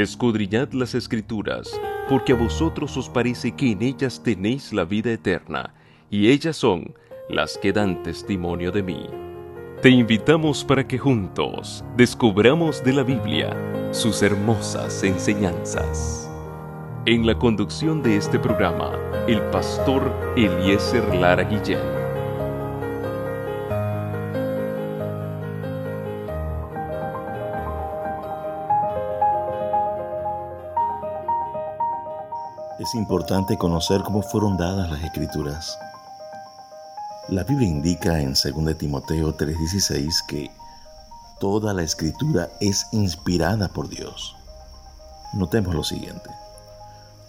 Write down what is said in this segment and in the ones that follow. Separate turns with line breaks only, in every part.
Escudriñad las escrituras, porque a vosotros os parece que en ellas tenéis la vida eterna, y ellas son las que dan testimonio de mí. Te invitamos para que juntos descubramos de la Biblia sus hermosas enseñanzas. En la conducción de este programa, el pastor Eliezer Lara Guillén.
Es importante conocer cómo fueron dadas las escrituras. La Biblia indica en 2 Timoteo 3:16 que toda la escritura es inspirada por Dios. Notemos lo siguiente.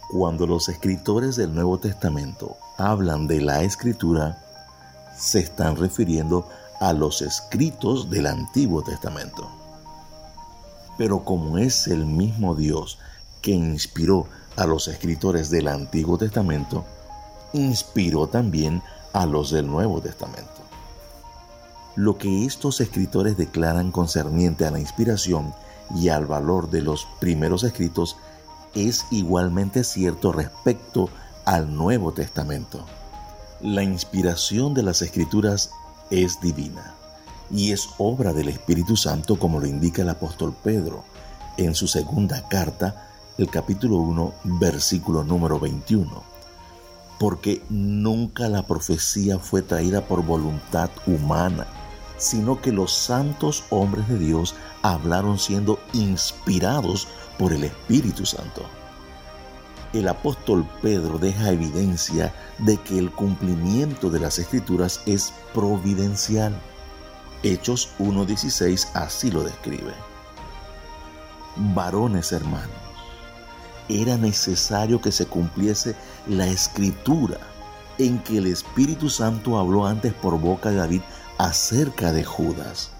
Cuando los escritores del Nuevo Testamento hablan de la escritura, se están refiriendo a los escritos del Antiguo Testamento. Pero como es el mismo Dios que inspiró a los escritores del Antiguo Testamento, inspiró también a los del Nuevo Testamento. Lo que estos escritores declaran concerniente a la inspiración y al valor de los primeros escritos es igualmente cierto respecto al Nuevo Testamento. La inspiración de las escrituras es divina y es obra del Espíritu Santo como lo indica el apóstol Pedro en su segunda carta el capítulo 1, versículo número 21. Porque nunca la profecía fue traída por voluntad humana, sino que los santos hombres de Dios hablaron siendo inspirados por el Espíritu Santo. El apóstol Pedro deja evidencia de que el cumplimiento de las escrituras es providencial. Hechos 1.16 así lo describe. Varones hermanos era necesario que se cumpliese la escritura en que el Espíritu Santo habló antes por boca de David acerca de Judas,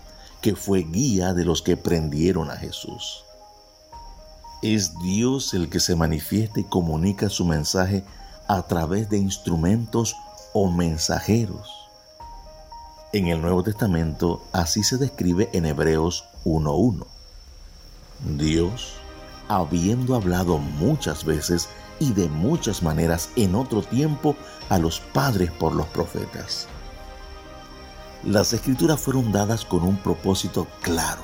que fue guía de los que prendieron a Jesús. Es Dios el que se manifiesta y comunica su mensaje a través de instrumentos o mensajeros. En el Nuevo Testamento así se describe en Hebreos 1.1. Dios habiendo hablado muchas veces y de muchas maneras en otro tiempo a los padres por los profetas. Las escrituras fueron dadas con un propósito claro.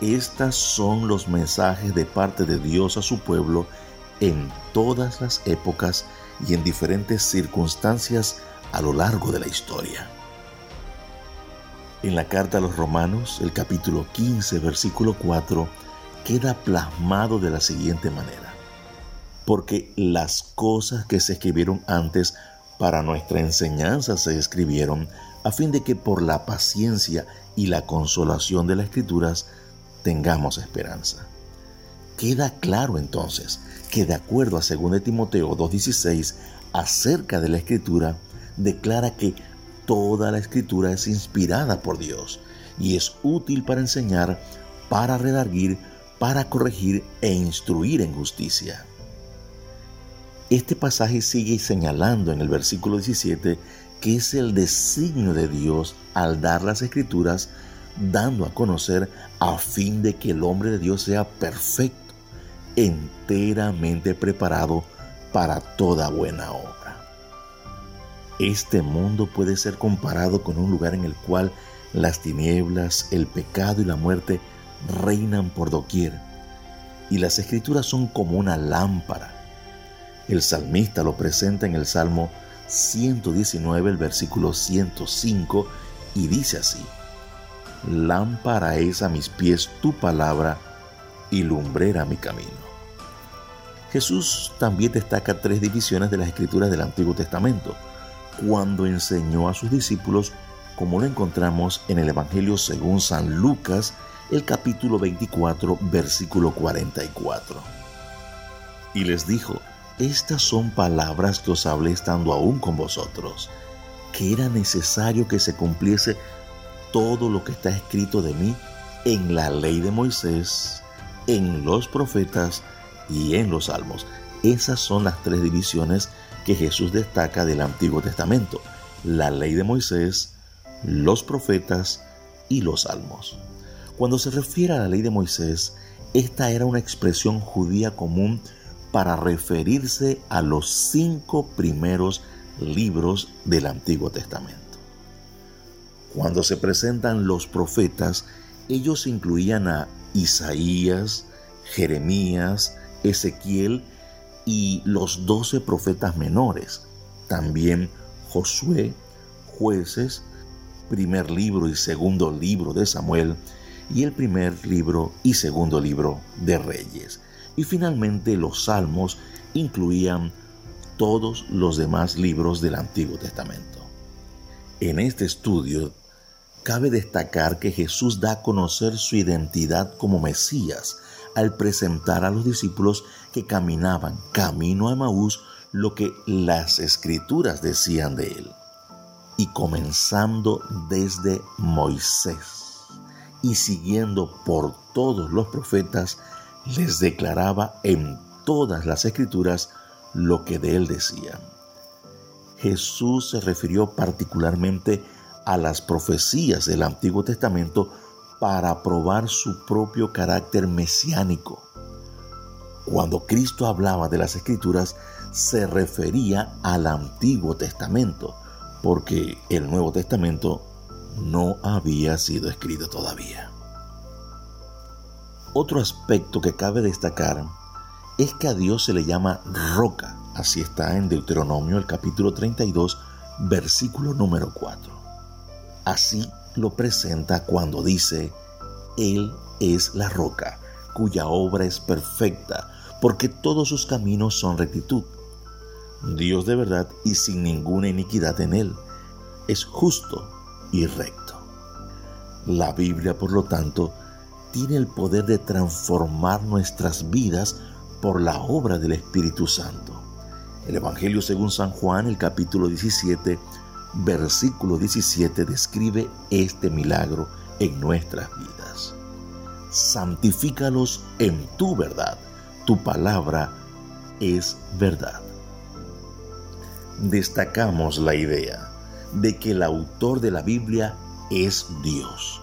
Estas son los mensajes de parte de Dios a su pueblo en todas las épocas y en diferentes circunstancias a lo largo de la historia. En la carta a los Romanos, el capítulo 15, versículo 4, queda plasmado de la siguiente manera. Porque las cosas que se escribieron antes para nuestra enseñanza se escribieron a fin de que por la paciencia y la consolación de las escrituras tengamos esperanza. Queda claro entonces que de acuerdo a 2 Timoteo 2.16 acerca de la escritura, declara que toda la escritura es inspirada por Dios y es útil para enseñar, para redarguir, para corregir e instruir en justicia. Este pasaje sigue señalando en el versículo 17 que es el designio de Dios al dar las escrituras, dando a conocer a fin de que el hombre de Dios sea perfecto, enteramente preparado para toda buena obra. Este mundo puede ser comparado con un lugar en el cual las tinieblas, el pecado y la muerte reinan por doquier, y las escrituras son como una lámpara. El salmista lo presenta en el Salmo 119, el versículo 105, y dice así, Lámpara es a mis pies tu palabra y lumbrera mi camino. Jesús también destaca tres divisiones de las escrituras del Antiguo Testamento, cuando enseñó a sus discípulos, como lo encontramos en el Evangelio según San Lucas, el capítulo 24, versículo 44. Y les dijo, estas son palabras que os hablé estando aún con vosotros, que era necesario que se cumpliese todo lo que está escrito de mí en la ley de Moisés, en los profetas y en los salmos. Esas son las tres divisiones que Jesús destaca del Antiguo Testamento, la ley de Moisés, los profetas y los salmos. Cuando se refiere a la ley de Moisés, Esta era una expresión judía común para referirse a los cinco primeros libros del Antiguo Testamento. Cuando se presentan los profetas, ellos incluían a Isaías, Jeremías, Ezequiel y los doce profetas menores, también Josué, jueces, primer libro y segundo libro de Samuel, y el primer libro y segundo libro de Reyes. Y finalmente los salmos incluían todos los demás libros del Antiguo Testamento. En este estudio cabe destacar que Jesús da a conocer su identidad como Mesías al presentar a los discípulos que caminaban camino a Maús lo que las escrituras decían de él. Y comenzando desde Moisés y siguiendo por todos los profetas, les declaraba en todas las escrituras lo que de él decían. Jesús se refirió particularmente a las profecías del Antiguo Testamento para probar su propio carácter mesiánico. Cuando Cristo hablaba de las escrituras, se refería al Antiguo Testamento, porque el Nuevo Testamento no había sido escrito todavía. Otro aspecto que cabe destacar es que a Dios se le llama roca, así está en Deuteronomio el capítulo 32, versículo número 4. Así lo presenta cuando dice, Él es la roca, cuya obra es perfecta, porque todos sus caminos son rectitud. Dios de verdad y sin ninguna iniquidad en Él, es justo y recto. La Biblia, por lo tanto, tiene el poder de transformar nuestras vidas por la obra del Espíritu Santo. El Evangelio según San Juan, el capítulo 17, versículo 17, describe este milagro en nuestras vidas. Santifícalos en tu verdad. Tu palabra es verdad. Destacamos la idea de que el autor de la Biblia es Dios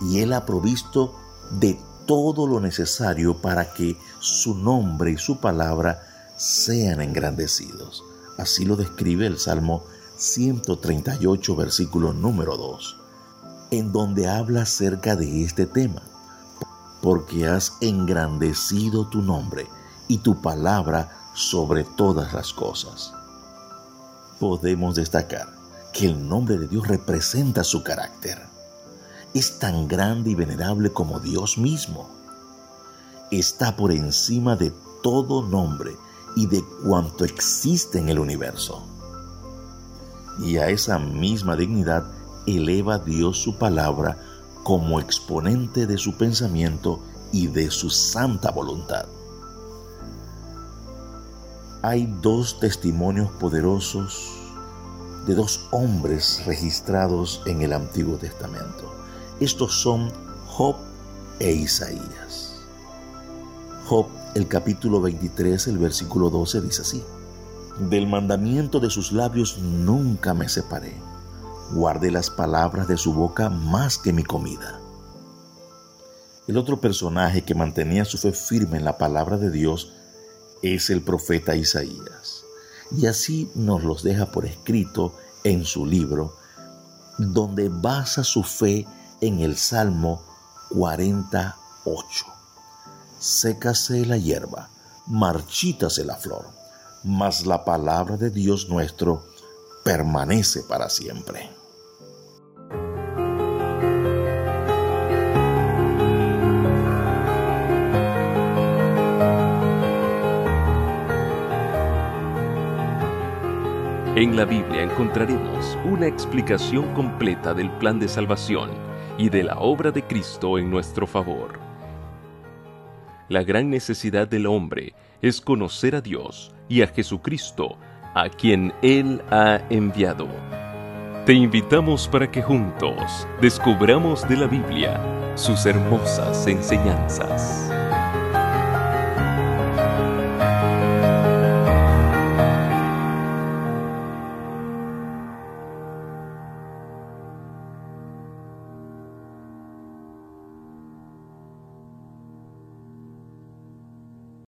y Él ha provisto de todo lo necesario para que su nombre y su palabra sean engrandecidos. Así lo describe el Salmo 138, versículo número 2, en donde habla acerca de este tema. Porque has engrandecido tu nombre y tu palabra sobre todas las cosas. Podemos destacar que el nombre de Dios representa su carácter es tan grande y venerable como Dios mismo. Está por encima de todo nombre y de cuanto existe en el universo. Y a esa misma dignidad eleva Dios su palabra como exponente de su pensamiento y de su santa voluntad. Hay dos testimonios poderosos de dos hombres registrados en el Antiguo Testamento. Estos son Job e Isaías. Job, el capítulo 23, el versículo 12 dice así. Del mandamiento de sus labios nunca me separé. Guardé las palabras de su boca más que mi comida. El otro personaje que mantenía su fe firme en la palabra de Dios es el profeta Isaías. Y así nos los deja por escrito en su libro, donde basa su fe en el Salmo 48. Sécase la hierba, marchítase la flor, mas la palabra de Dios nuestro permanece para siempre.
En la Biblia encontraremos una explicación completa del plan de salvación y de la obra de Cristo en nuestro favor. La gran necesidad del hombre es conocer a Dios y a Jesucristo, a quien Él ha enviado. Te invitamos para que juntos descubramos de la Biblia sus hermosas enseñanzas.